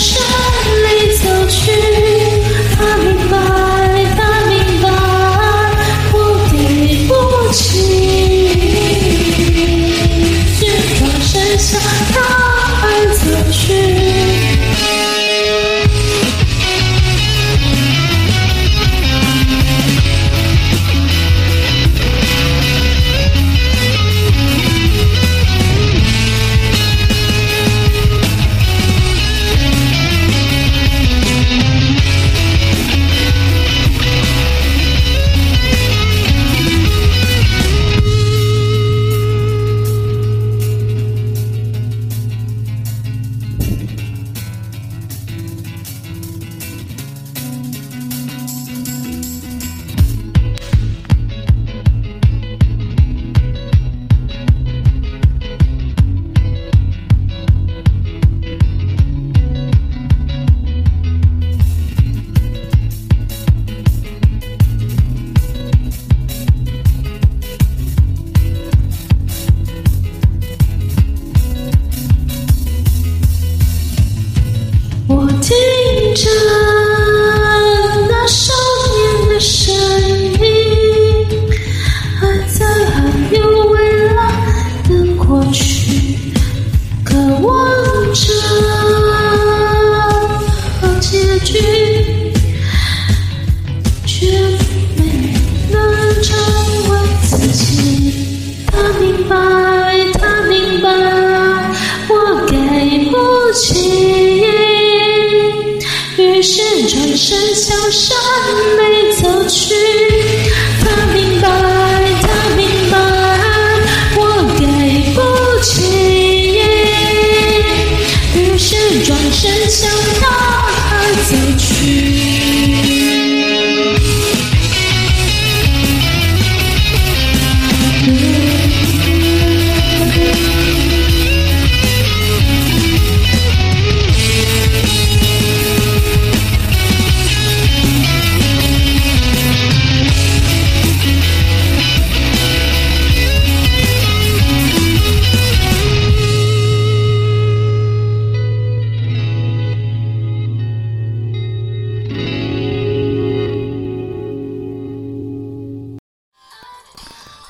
show.